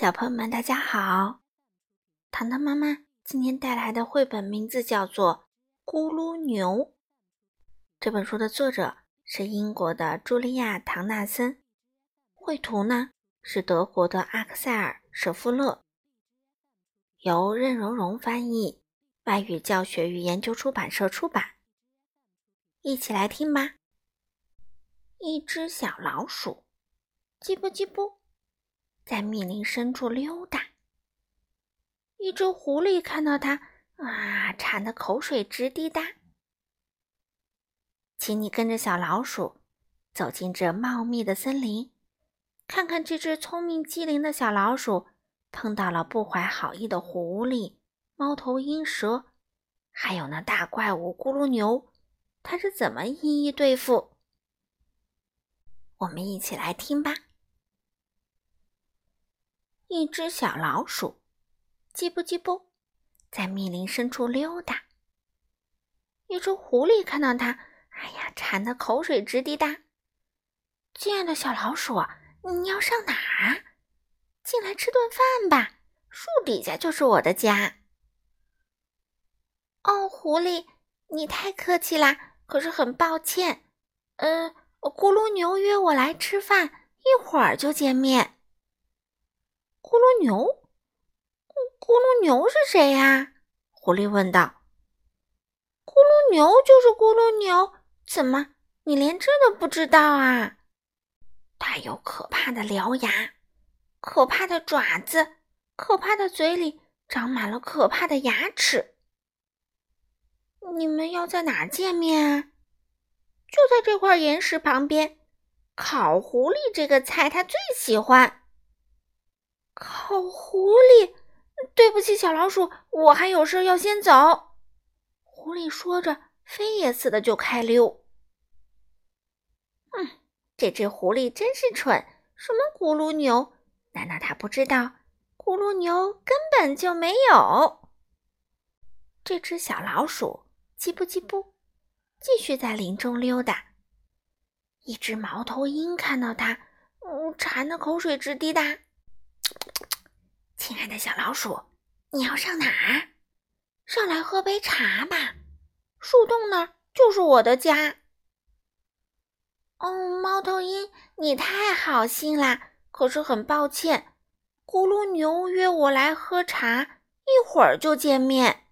小朋友们，大家好！糖糖妈妈今天带来的绘本名字叫做《咕噜牛》。这本书的作者是英国的茱莉亚·唐纳森，绘图呢是德国的阿克塞尔·舍夫勒，由任荣荣翻译，外语教学与研究出版社出版。一起来听吧。一只小老鼠，叽不叽不。在密林深处溜达，一只狐狸看到它，啊，馋得口水直滴答。请你跟着小老鼠走进这茂密的森林，看看这只聪明机灵的小老鼠碰到了不怀好意的狐狸、猫头鹰、蛇，还有那大怪物咕噜牛，它是怎么一一对付？我们一起来听吧。一只小老鼠，叽不叽不，在密林深处溜达。一只狐狸看到它，哎呀，馋得口水直滴答。亲爱的小老鼠，你要上哪儿？进来吃顿饭吧，树底下就是我的家。哦，狐狸，你太客气啦，可是很抱歉。呃，咕噜牛约我来吃饭，一会儿就见面。咕噜牛，咕噜牛是谁呀？狐狸问道。咕噜牛就是咕噜牛，怎么你连这都不知道啊？它有可怕的獠牙，可怕的爪子，可怕的嘴里长满了可怕的牙齿。你们要在哪儿见面啊？就在这块岩石旁边。烤狐狸这个菜，它最喜欢。烤狐狸，对不起，小老鼠，我还有事要先走。狐狸说着，飞也似的就开溜。嗯，这只狐狸真是蠢，什么咕噜牛？难道它不知道咕噜牛根本就没有？这只小老鼠叽不叽不，继续在林中溜达。一只猫头鹰看到它，嗯，馋得口水直滴答。亲爱的小老鼠，你要上哪儿？上来喝杯茶吧。树洞那儿就是我的家。哦，猫头鹰，你太好心啦！可是很抱歉，咕噜牛约我来喝茶，一会儿就见面。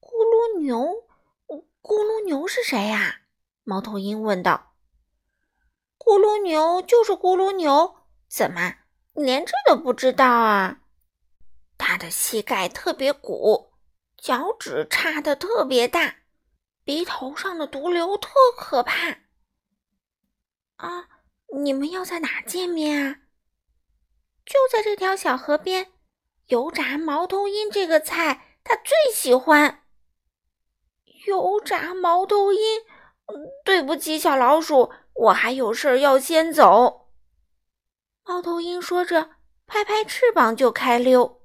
咕噜牛，咕噜牛是谁呀？猫头鹰问道。咕噜牛就是咕噜牛，怎么？你连这都不知道啊？他的膝盖特别鼓，脚趾插的特别大，鼻头上的毒瘤特可怕。啊，你们要在哪见面啊？就在这条小河边，油炸猫头鹰这个菜他最喜欢。油炸猫头鹰，对不起，小老鼠，我还有事儿要先走。猫头鹰说着，拍拍翅膀就开溜。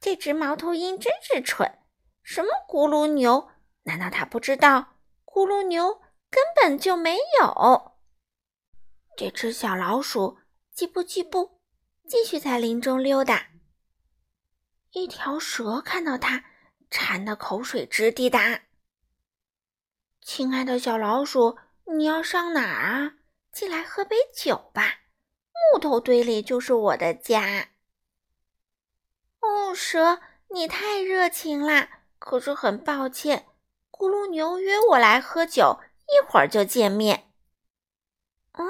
这只猫头鹰真是蠢，什么咕噜牛？难道它不知道咕噜牛根本就没有？这只小老鼠叽不叽不，继续在林中溜达。一条蛇看到它，馋得口水直滴答。亲爱的小老鼠，你要上哪儿啊？进来喝杯酒吧，木头堆里就是我的家。哦，蛇，你太热情啦！可是很抱歉，咕噜牛约我来喝酒，一会儿就见面。嗯，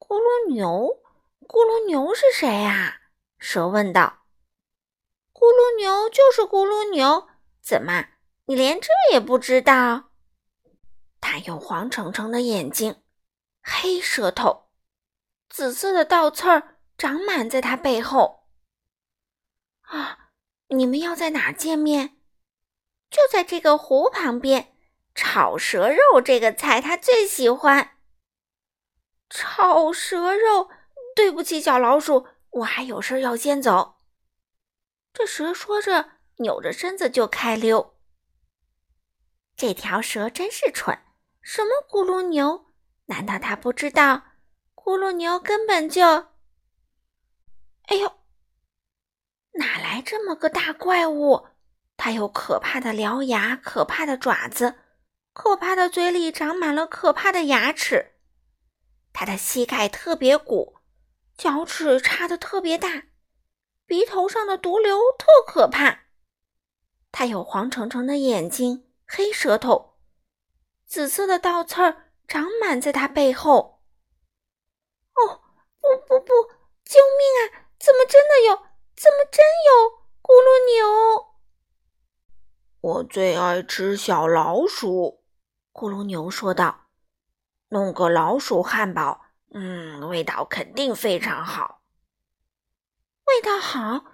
咕噜牛，咕噜牛是谁啊？蛇问道。咕噜牛就是咕噜牛，怎么你连这也不知道？他有黄澄澄的眼睛。黑舌头，紫色的倒刺儿长满在它背后。啊，你们要在哪儿见面？就在这个湖旁边。炒蛇肉这个菜他最喜欢。炒蛇肉，对不起，小老鼠，我还有事要先走。这蛇说着，扭着身子就开溜。这条蛇真是蠢，什么咕噜牛？难道他不知道，咕噜牛根本就哎呦，哪来这么个大怪物？它有可怕的獠牙，可怕的爪子，可怕的嘴里长满了可怕的牙齿。它的膝盖特别鼓，脚趾插的特别大，鼻头上的毒瘤特可怕。它有黄澄澄的眼睛，黑舌头，紫色的倒刺儿长满在他背后。哦，不不不！救命啊！怎么真的有？怎么真有咕噜牛？我最爱吃小老鼠，咕噜牛说道：“弄个老鼠汉堡，嗯，味道肯定非常好。味道好？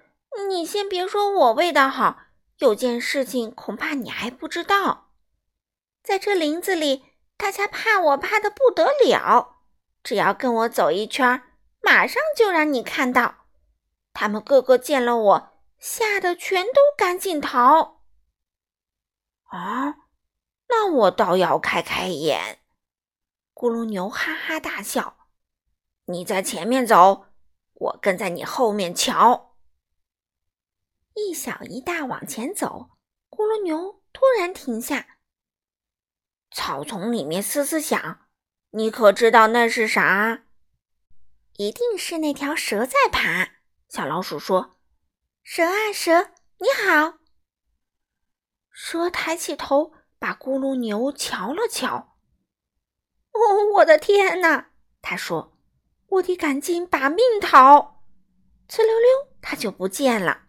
你先别说我味道好，有件事情恐怕你还不知道，在这林子里，大家怕我怕的不得了，只要跟我走一圈，马上就让你看到，他们个个见了我，吓得全都赶紧逃。”啊，那我倒要开开眼。咕噜牛哈哈大笑：“你在前面走，我跟在你后面瞧。”一小一大往前走，咕噜牛突然停下。草丛里面嘶嘶响，你可知道那是啥？一定是那条蛇在爬。小老鼠说：“蛇啊蛇，你好。”蛇抬起头，把咕噜牛瞧了瞧。“哦，我的天哪！”他说，“我得赶紧把命逃。”呲溜溜，它就不见了。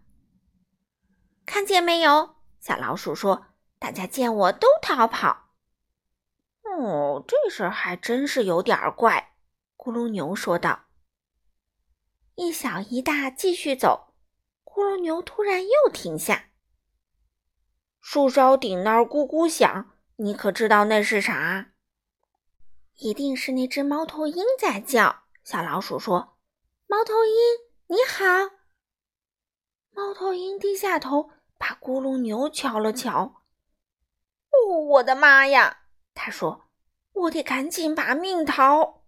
看见没有？小老鼠说：“大家见我都逃跑。”哦，这事儿还真是有点怪。”咕噜牛说道。一小一大继续走，咕噜牛突然又停下。树梢顶那儿咕咕响，你可知道那是啥？一定是那只猫头鹰在叫。小老鼠说：“猫头鹰，你好。”猫头鹰低下头，把咕噜牛瞧了瞧。“哦，我的妈呀！”他说，“我得赶紧把命逃。”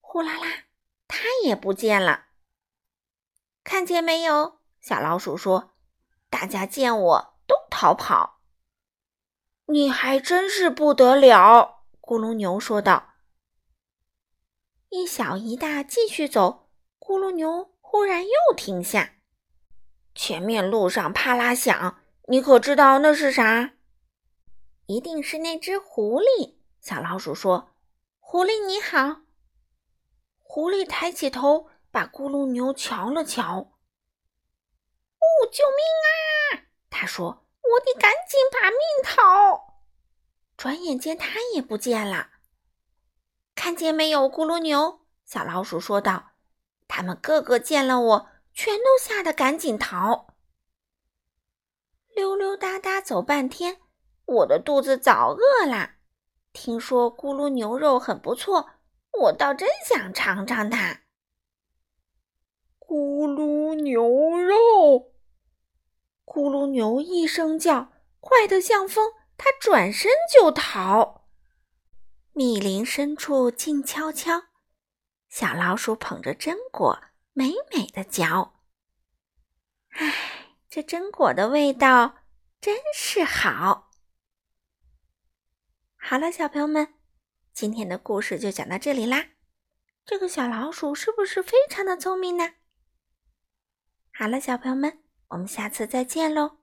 呼啦啦，它也不见了。看见没有？小老鼠说：“大家见我都逃跑。”你还真是不得了，咕噜牛说道。一小一大继续走，咕噜牛忽然又停下。前面路上啪啦响，你可知道那是啥？一定是那只狐狸。小老鼠说：“狐狸你好。”狐狸抬起头，把咕噜牛瞧了瞧。“哦，救命啊！”他说。我得赶紧把命逃！转眼间，它也不见了。看见没有，咕噜牛？小老鼠说道：“他们个个见了我，全都吓得赶紧逃。”溜溜达达走半天，我的肚子早饿了。听说咕噜牛肉很不错，我倒真想尝尝它。咕噜牛肉。咕噜牛一声叫，快得像风，它转身就逃。密林深处静悄悄，小老鼠捧着榛果，美美的嚼。唉，这榛果的味道真是好。好了，小朋友们，今天的故事就讲到这里啦。这个小老鼠是不是非常的聪明呢？好了，小朋友们。我们下次再见喽。